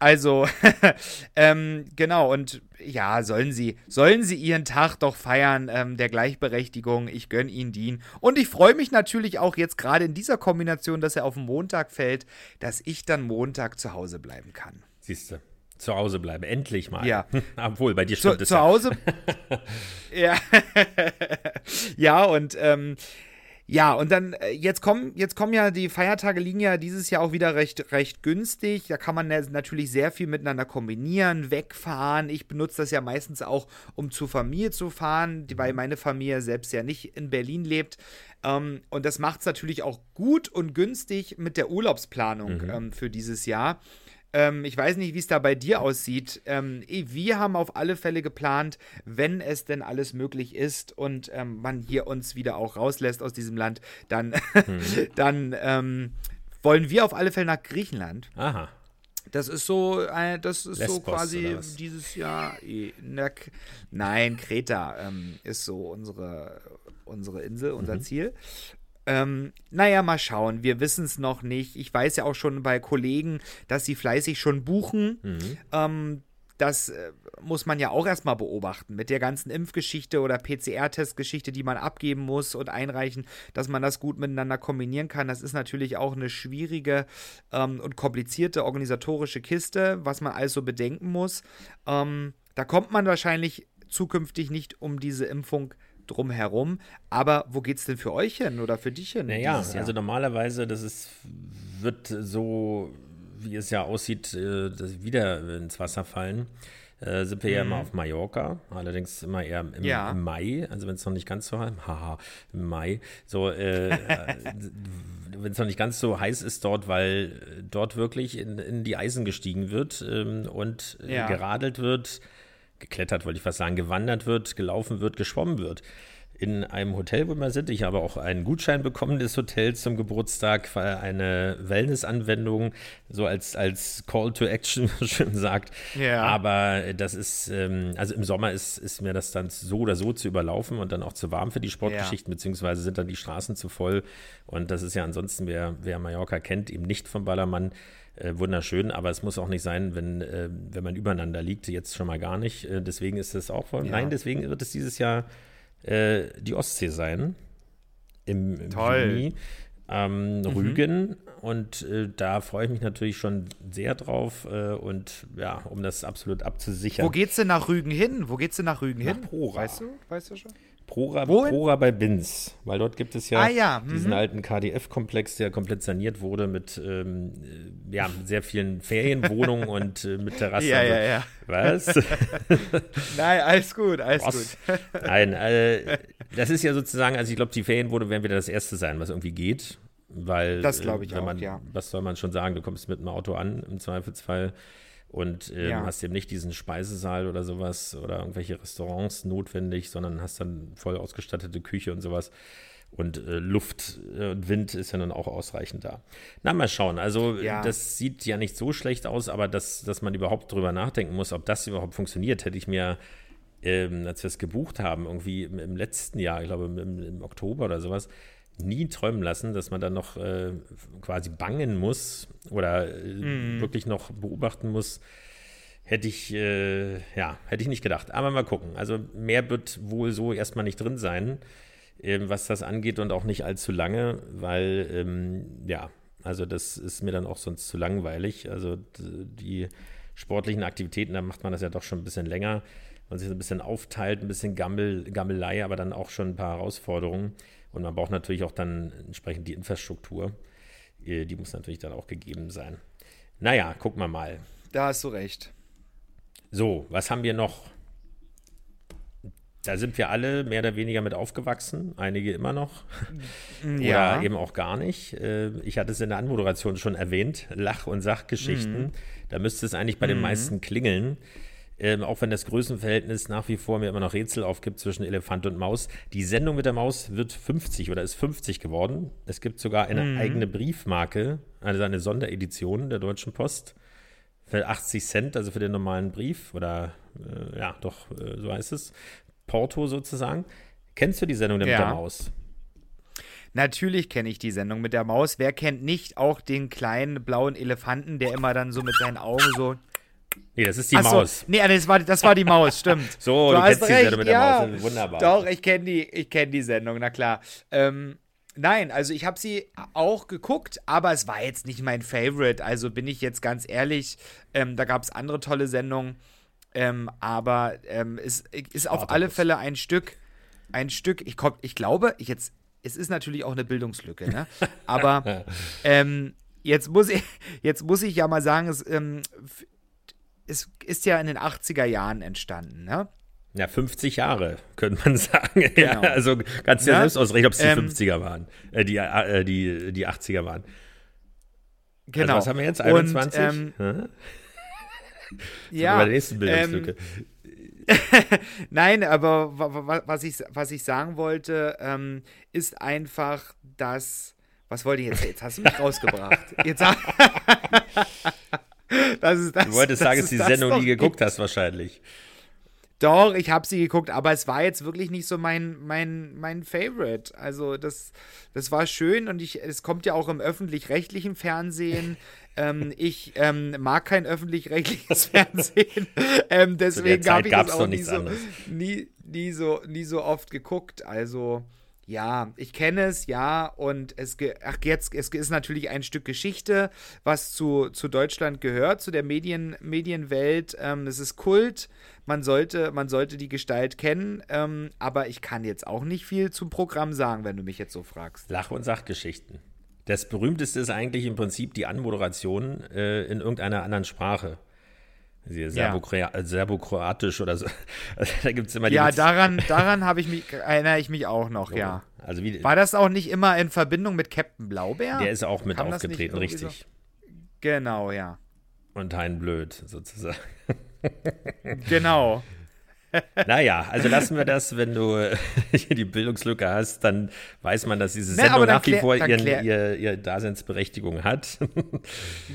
also, ähm, genau, und ja, sollen sie, sollen sie ihren Tag doch feiern, ähm, der Gleichberechtigung. Ich gönne ihnen den. Und ich freue mich natürlich auch jetzt gerade in dieser Kombination, dass er auf den Montag fällt, dass ich dann Montag zu Hause bleiben kann. Siehst du. Zu Hause bleiben, endlich mal. Ja. Obwohl, bei dir stimmt zu, es zu ja. Hause. ja. ja, und ähm, ja, und dann, äh, jetzt kommen, jetzt kommen ja, die Feiertage liegen ja dieses Jahr auch wieder recht, recht günstig. Da kann man natürlich sehr viel miteinander kombinieren, wegfahren. Ich benutze das ja meistens auch, um zur Familie zu fahren, weil meine Familie selbst ja nicht in Berlin lebt. Ähm, und das macht es natürlich auch gut und günstig mit der Urlaubsplanung mhm. ähm, für dieses Jahr. Ähm, ich weiß nicht, wie es da bei dir aussieht. Ähm, wir haben auf alle Fälle geplant, wenn es denn alles möglich ist und ähm, man hier uns wieder auch rauslässt aus diesem Land, dann, hm. dann ähm, wollen wir auf alle Fälle nach Griechenland. Aha. Das ist so, äh, das ist Lesbos, so quasi dieses Jahr. Na, nein, Kreta ähm, ist so unsere, unsere Insel, unser mhm. Ziel. Ähm, naja, mal schauen. Wir wissen es noch nicht. Ich weiß ja auch schon bei Kollegen, dass sie fleißig schon buchen. Mhm. Ähm, das äh, muss man ja auch erstmal beobachten mit der ganzen Impfgeschichte oder PCR-Testgeschichte, die man abgeben muss und einreichen, dass man das gut miteinander kombinieren kann. Das ist natürlich auch eine schwierige ähm, und komplizierte organisatorische Kiste, was man also bedenken muss. Ähm, da kommt man wahrscheinlich zukünftig nicht um diese Impfung drumherum. Aber wo geht es denn für euch hin oder für dich hin? Naja, also normalerweise, das ist, wird so, wie es ja aussieht, äh, wieder ins Wasser fallen. Äh, sind wir mhm. ja immer mhm. auf Mallorca, allerdings immer eher im, ja. im Mai, also wenn es noch nicht ganz so heiß, haha, im Mai, so, äh, äh wenn es noch nicht ganz so heiß ist dort, weil dort wirklich in, in die Eisen gestiegen wird ähm, und äh, ja. geradelt wird, geklettert, wollte ich fast sagen, gewandert wird, gelaufen wird, geschwommen wird. In einem Hotel, wo wir sind. Ich habe auch einen Gutschein bekommen des Hotels zum Geburtstag, weil eine Wellness-Anwendung, so als, als Call to Action schön sagt. Ja. Aber das ist, ähm, also im Sommer ist, ist mir das dann so oder so zu überlaufen und dann auch zu warm für die Sportgeschichten, ja. beziehungsweise sind dann die Straßen zu voll. Und das ist ja ansonsten, wer, wer Mallorca kennt, eben nicht vom Ballermann äh, wunderschön, aber es muss auch nicht sein, wenn, äh, wenn man übereinander liegt, jetzt schon mal gar nicht. Äh, deswegen ist es auch voll. Ja. Nein, deswegen wird es dieses Jahr äh, die Ostsee sein. Im, im. Juni. Ähm, mhm. Rügen und äh, da freue ich mich natürlich schon sehr drauf äh, und ja, um das absolut abzusichern. Wo geht's denn nach Rügen hin? Wo geht's denn nach Rügen nach hin? Prora. Weißt du, weißt du schon? Prora, Prora bei Binz, weil dort gibt es ja, ah, ja. Mhm. diesen alten KDF-Komplex, der komplett saniert wurde mit ähm, äh, ja, sehr vielen Ferienwohnungen und äh, mit Terrassen. Ja, ja, ja. Was? Nein, alles gut, alles was? gut. Nein, äh, das ist ja sozusagen, also ich glaube, die Ferienwohnungen werden wieder das erste sein, was irgendwie geht. Weil, das glaube ich äh, auch, man, ja. Was soll man schon sagen? Du kommst mit dem Auto an, im Zweifelsfall und ähm, ja. hast eben nicht diesen Speisesaal oder sowas oder irgendwelche Restaurants notwendig, sondern hast dann voll ausgestattete Küche und sowas. Und äh, Luft äh, und Wind ist ja dann auch ausreichend da. Na, mal schauen. Also, ja. das sieht ja nicht so schlecht aus, aber dass, dass man überhaupt drüber nachdenken muss, ob das überhaupt funktioniert, hätte ich mir, ähm, als wir es gebucht haben, irgendwie im, im, letzten Jahr, ich glaube im, im Oktober oder sowas, nie träumen lassen, dass man dann noch äh, quasi bangen muss oder äh, mhm. wirklich noch beobachten muss. Hätte ich, äh, ja, hätte ich nicht gedacht. Aber mal gucken. Also mehr wird wohl so erstmal nicht drin sein, ähm, was das angeht und auch nicht allzu lange, weil, ähm, ja, also das ist mir dann auch sonst zu langweilig. Also die sportlichen Aktivitäten, da macht man das ja doch schon ein bisschen länger. Man sich ein bisschen aufteilt, ein bisschen Gammel, Gammelei, aber dann auch schon ein paar Herausforderungen. Und man braucht natürlich auch dann entsprechend die Infrastruktur. Äh, die muss natürlich dann auch gegeben sein. Naja, gucken wir mal. Da hast du recht. So, was haben wir noch? Da sind wir alle mehr oder weniger mit aufgewachsen, einige immer noch. Ja. Oder eben auch gar nicht. Äh, ich hatte es in der Anmoderation schon erwähnt, Lach- und Sachgeschichten. Mhm. Da müsste es eigentlich bei den mhm. meisten klingeln ähm, auch wenn das Größenverhältnis nach wie vor mir immer noch Rätsel aufgibt zwischen Elefant und Maus. Die Sendung mit der Maus wird 50 oder ist 50 geworden. Es gibt sogar eine mhm. eigene Briefmarke, also eine Sonderedition der Deutschen Post für 80 Cent, also für den normalen Brief oder äh, ja, doch, äh, so heißt es. Porto sozusagen. Kennst du die Sendung ja. mit der Maus? Natürlich kenne ich die Sendung mit der Maus. Wer kennt nicht auch den kleinen blauen Elefanten, der immer dann so mit seinen Augen so Nee, das ist die Achso, Maus. Nee, das war, das war die Maus, stimmt. so, du, du kennst die Sendung mit ja. der Maus. Wunderbar. Doch, ich kenne die, kenn die Sendung, na klar. Ähm, nein, also ich habe sie auch geguckt, aber es war jetzt nicht mein Favorite. Also bin ich jetzt ganz ehrlich, ähm, da gab es andere tolle Sendungen. Ähm, aber ähm, es ist auf Spartacus. alle Fälle ein Stück, ein Stück, ich, komm, ich glaube, ich jetzt, es ist natürlich auch eine Bildungslücke, ne? Aber ähm, jetzt muss ich, jetzt muss ich ja mal sagen, es, ähm, es ist ja in den 80er Jahren entstanden, ne? Ja, 50 Jahre, könnte man sagen. Genau. Ja, also kannst du ja, ja selbst ausrechnen, ob es die ähm, 50er waren, äh, die, äh, die, die 80er waren. Also genau. Also was haben wir jetzt? 21? Und, ähm, ja. Bei der nächsten Bildungslücke. Ähm, Nein, aber was ich, was ich sagen wollte, ähm, ist einfach, dass. Was wollte ich jetzt? Jetzt hast du mich rausgebracht. Jetzt, Das ist das. Du wolltest sagen, dass du die Sendung nie geguckt hast, wahrscheinlich. Doch, ich habe sie geguckt, aber es war jetzt wirklich nicht so mein, mein, mein Favorite. Also das, das war schön und ich, es kommt ja auch im öffentlich-rechtlichen Fernsehen. ähm, ich ähm, mag kein öffentlich-rechtliches Fernsehen. ähm, deswegen habe ich das auch nie so, nie, nie, so, nie so oft geguckt. Also ja, ich kenne es, ja, und es, ach, jetzt, es ist natürlich ein Stück Geschichte, was zu, zu Deutschland gehört, zu der Medien, Medienwelt. Ähm, es ist Kult, man sollte, man sollte die Gestalt kennen, ähm, aber ich kann jetzt auch nicht viel zum Programm sagen, wenn du mich jetzt so fragst. Lach- und Sachgeschichten. Das berühmteste ist eigentlich im Prinzip die Anmoderation äh, in irgendeiner anderen Sprache. Serbokroatisch Serbo oder so. Also, da gibt es immer die Ja, daran, daran ich mich, erinnere ich mich auch noch, ja. Also wie, War das auch nicht immer in Verbindung mit Captain Blaubeer? Der ist auch mit Kam aufgetreten, richtig. So? Genau, ja. Und Hein Blöd, sozusagen. genau. Naja, also lassen wir das, wenn du hier die Bildungslücke hast, dann weiß man, dass diese Sendung nach wie vor ihren, ihr, ihr Daseinsberechtigung hat.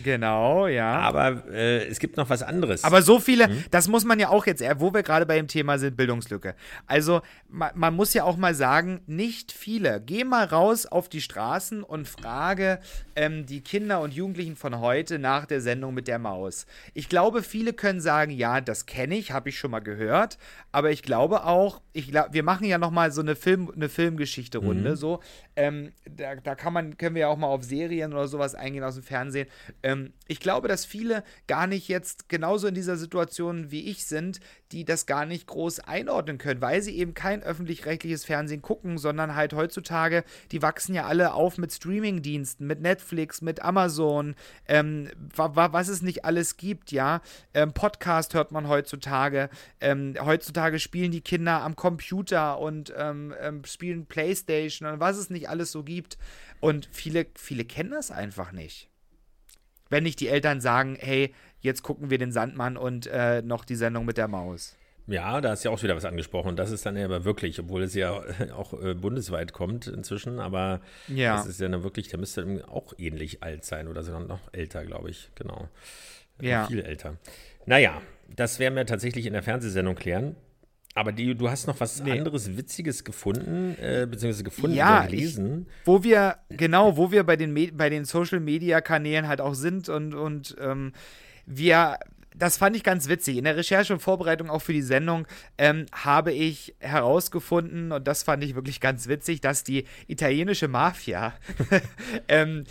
genau, ja. Aber äh, es gibt noch was anderes. Aber so viele, hm? das muss man ja auch jetzt, wo wir gerade bei dem Thema sind, Bildungslücke. Also man, man muss ja auch mal sagen, nicht viele. Geh mal raus auf die Straßen und frage ähm, die Kinder und Jugendlichen von heute nach der Sendung mit der Maus. Ich glaube, viele können sagen, ja, das kenne ich, habe ich schon mal gehört aber ich glaube auch, ich glaub, wir machen ja noch mal so eine Film, eine Filmgeschichte-Runde, mhm. so. Ähm, da, da kann man, können wir ja auch mal auf Serien oder sowas eingehen aus dem Fernsehen. Ähm, ich glaube, dass viele gar nicht jetzt genauso in dieser Situation wie ich sind, die das gar nicht groß einordnen können, weil sie eben kein öffentlich-rechtliches Fernsehen gucken, sondern halt heutzutage, die wachsen ja alle auf mit Streaming-Diensten, mit Netflix, mit Amazon, ähm, was es nicht alles gibt, ja. Ähm, Podcast hört man heutzutage. Ähm, heutzutage spielen die Kinder am Computer und ähm, ähm, spielen Playstation und was es nicht alles so gibt. Und viele, viele kennen das einfach nicht. Wenn nicht die Eltern sagen, hey, jetzt gucken wir den Sandmann und äh, noch die Sendung mit der Maus. Ja, da ist ja auch wieder was angesprochen. Und das ist dann ja aber wirklich, obwohl es ja auch äh, bundesweit kommt inzwischen, aber ja. das ist ja dann wirklich, der müsste auch ähnlich alt sein oder sogar noch älter, glaube ich. Genau. Ja. Viel älter. Naja, das werden wir tatsächlich in der Fernsehsendung klären. Aber die, du hast noch was nee. anderes Witziges gefunden, äh, beziehungsweise gefunden ja, oder gelesen. Ich, wo wir, genau, wo wir bei den, bei den Social Media Kanälen halt auch sind und, und ähm, wir, das fand ich ganz witzig. In der Recherche und Vorbereitung auch für die Sendung ähm, habe ich herausgefunden, und das fand ich wirklich ganz witzig, dass die italienische Mafia ähm,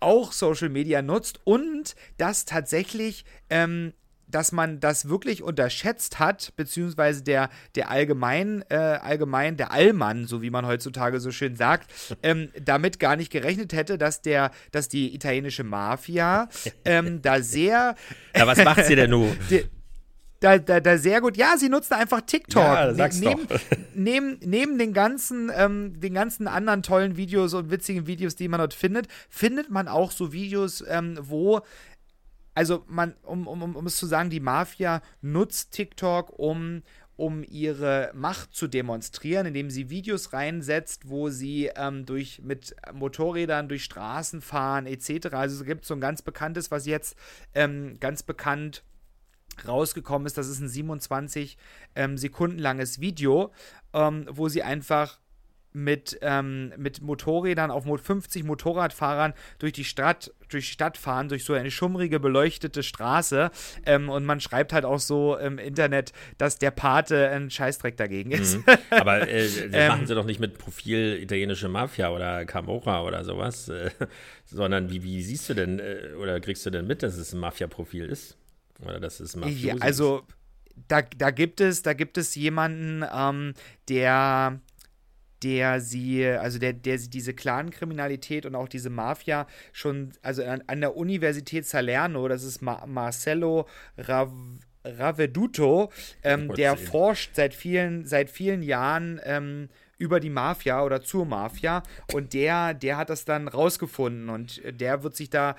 auch Social Media nutzt und dass tatsächlich ähm, dass man das wirklich unterschätzt hat, beziehungsweise der, der allgemein, äh, allgemein, der Allmann, so wie man heutzutage so schön sagt, ähm, damit gar nicht gerechnet hätte, dass der, dass die italienische Mafia ähm, da sehr. Ja, was macht sie denn nun? da, da, da sehr gut. Ja, sie nutzte einfach TikTok. Ja, sag's neben, doch. neben, neben den ganzen, ähm, den ganzen anderen tollen Videos und witzigen Videos, die man dort findet, findet man auch so Videos, ähm, wo also man, um, um, um es zu sagen, die Mafia nutzt TikTok, um, um ihre Macht zu demonstrieren, indem sie Videos reinsetzt, wo sie ähm, durch, mit Motorrädern durch Straßen fahren, etc. Also es gibt so ein ganz bekanntes, was jetzt ähm, ganz bekannt rausgekommen ist. Das ist ein 27 ähm, Sekunden langes Video, ähm, wo sie einfach mit, ähm, mit Motorrädern auf 50 Motorradfahrern durch die Stadt, durch die Stadt fahren, durch so eine schummrige, beleuchtete Straße. Ähm, und man schreibt halt auch so im Internet, dass der Pate ein Scheißdreck dagegen ist. Mhm. Aber äh, das ähm, machen sie doch nicht mit Profil italienische Mafia oder Camorra oder sowas, äh, sondern wie, wie siehst du denn äh, oder kriegst du denn mit, dass es ein Mafia-Profil ist? Oder dass es Mafiosi ja, also, da, da gibt es, da gibt es jemanden, ähm, der der sie, also der, der sie diese Clan-Kriminalität und auch diese Mafia schon, also an, an der Universität Salerno, das ist Ma Marcello Rav Raveduto, ähm, der sehen. forscht seit vielen, seit vielen Jahren ähm, über die Mafia oder zur Mafia und der, der hat das dann rausgefunden und der wird sich da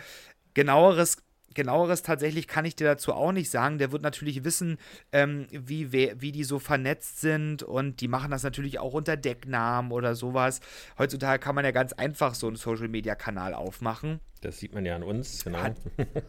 genaueres genaueres tatsächlich kann ich dir dazu auch nicht sagen. Der wird natürlich wissen, ähm, wie, wie die so vernetzt sind und die machen das natürlich auch unter Decknamen oder sowas. Heutzutage kann man ja ganz einfach so einen Social-Media-Kanal aufmachen. Das sieht man ja an uns, genau. Hat,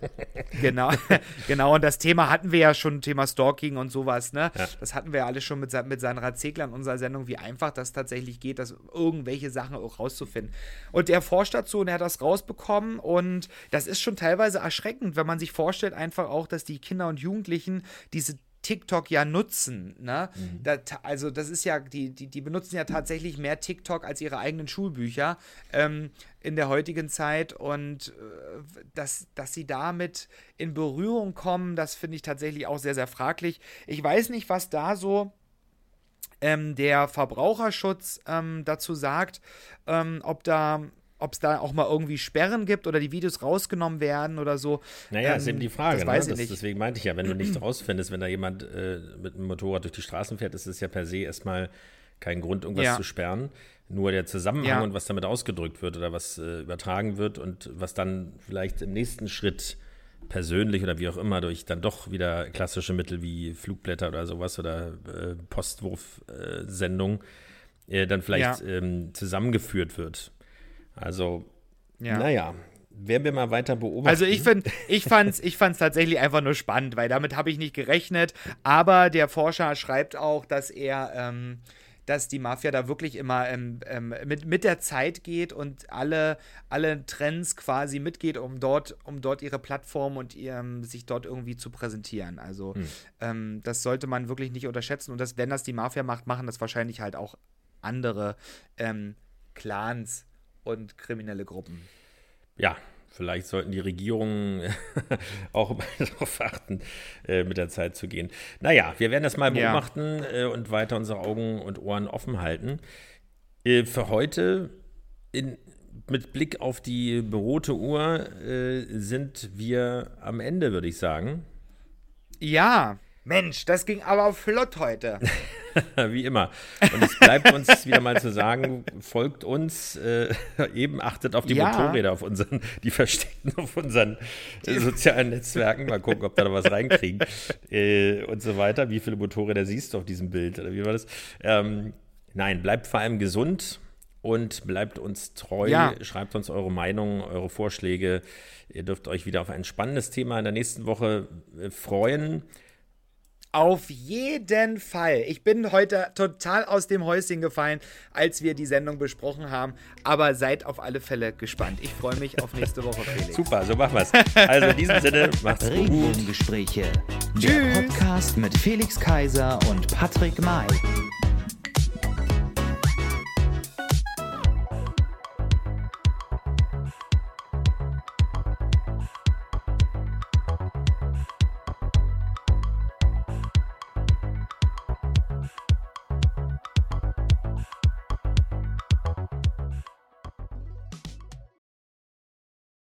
genau, genau. Und das Thema hatten wir ja schon, Thema Stalking und sowas, ne? Ja. Das hatten wir ja alle schon mit, mit Sandra Zegler in unserer Sendung, wie einfach das tatsächlich geht, das irgendwelche Sachen auch rauszufinden. Und er forscht dazu und er hat das rausbekommen und das ist schon teilweise erschreckend, wenn man sich vorstellt, einfach auch, dass die Kinder und Jugendlichen diese TikTok ja nutzen. Ne? Mhm. Da, also das ist ja, die, die, die benutzen ja tatsächlich mehr TikTok als ihre eigenen Schulbücher ähm, in der heutigen Zeit. Und äh, dass, dass sie damit in Berührung kommen, das finde ich tatsächlich auch sehr, sehr fraglich. Ich weiß nicht, was da so ähm, der Verbraucherschutz ähm, dazu sagt, ähm, ob da ob es da auch mal irgendwie Sperren gibt oder die Videos rausgenommen werden oder so. Naja, ähm, ist eben die Frage. Das ne? weiß ich das, nicht. Deswegen meinte ich ja, wenn du nicht rausfindest, wenn da jemand äh, mit einem Motorrad durch die Straßen fährt, ist es ja per se erstmal kein Grund, irgendwas ja. zu sperren. Nur der Zusammenhang ja. und was damit ausgedrückt wird oder was äh, übertragen wird und was dann vielleicht im nächsten Schritt persönlich oder wie auch immer durch dann doch wieder klassische Mittel wie Flugblätter oder sowas oder äh, Postwurfsendung äh, dann vielleicht ja. ähm, zusammengeführt wird. Also, ja. naja, werden wir mal weiter beobachten. Also ich finde, ich fand's, ich fand's tatsächlich einfach nur spannend, weil damit habe ich nicht gerechnet. Aber der Forscher schreibt auch, dass er, ähm, dass die Mafia da wirklich immer ähm, ähm, mit, mit der Zeit geht und alle, alle Trends quasi mitgeht, um dort, um dort ihre Plattform und ihrem, sich dort irgendwie zu präsentieren. Also hm. Ähm, das sollte man wirklich nicht unterschätzen. Und das, wenn das die Mafia macht, machen das wahrscheinlich halt auch andere ähm, Clans und kriminelle Gruppen. Ja, vielleicht sollten die Regierungen auch darauf achten, äh, mit der Zeit zu gehen. Naja, wir werden das mal beobachten ja. äh, und weiter unsere Augen und Ohren offen halten. Äh, für heute, in, mit Blick auf die berote Uhr, sind wir am Ende, würde ich sagen. Ja, Mensch, das ging aber flott heute. Wie immer. Und es bleibt uns wieder mal zu sagen, folgt uns, äh, eben achtet auf die ja. Motorräder, auf unseren, die versteckten auf unseren äh, sozialen Netzwerken. Mal gucken, ob da noch was reinkriegen. Äh, und so weiter. Wie viele Motorräder siehst du auf diesem Bild? Oder wie war das? Ähm, nein, bleibt vor allem gesund und bleibt uns treu. Ja. Schreibt uns eure Meinung, eure Vorschläge. Ihr dürft euch wieder auf ein spannendes Thema in der nächsten Woche äh, freuen. Auf jeden Fall. Ich bin heute total aus dem Häuschen gefallen, als wir die Sendung besprochen haben. Aber seid auf alle Fälle gespannt. Ich freue mich auf nächste Woche, Felix. Super, so machen wir es. Also in diesem Sinne, macht's gut. Regenbogengespräche. Der Podcast mit Felix Kaiser und Patrick May.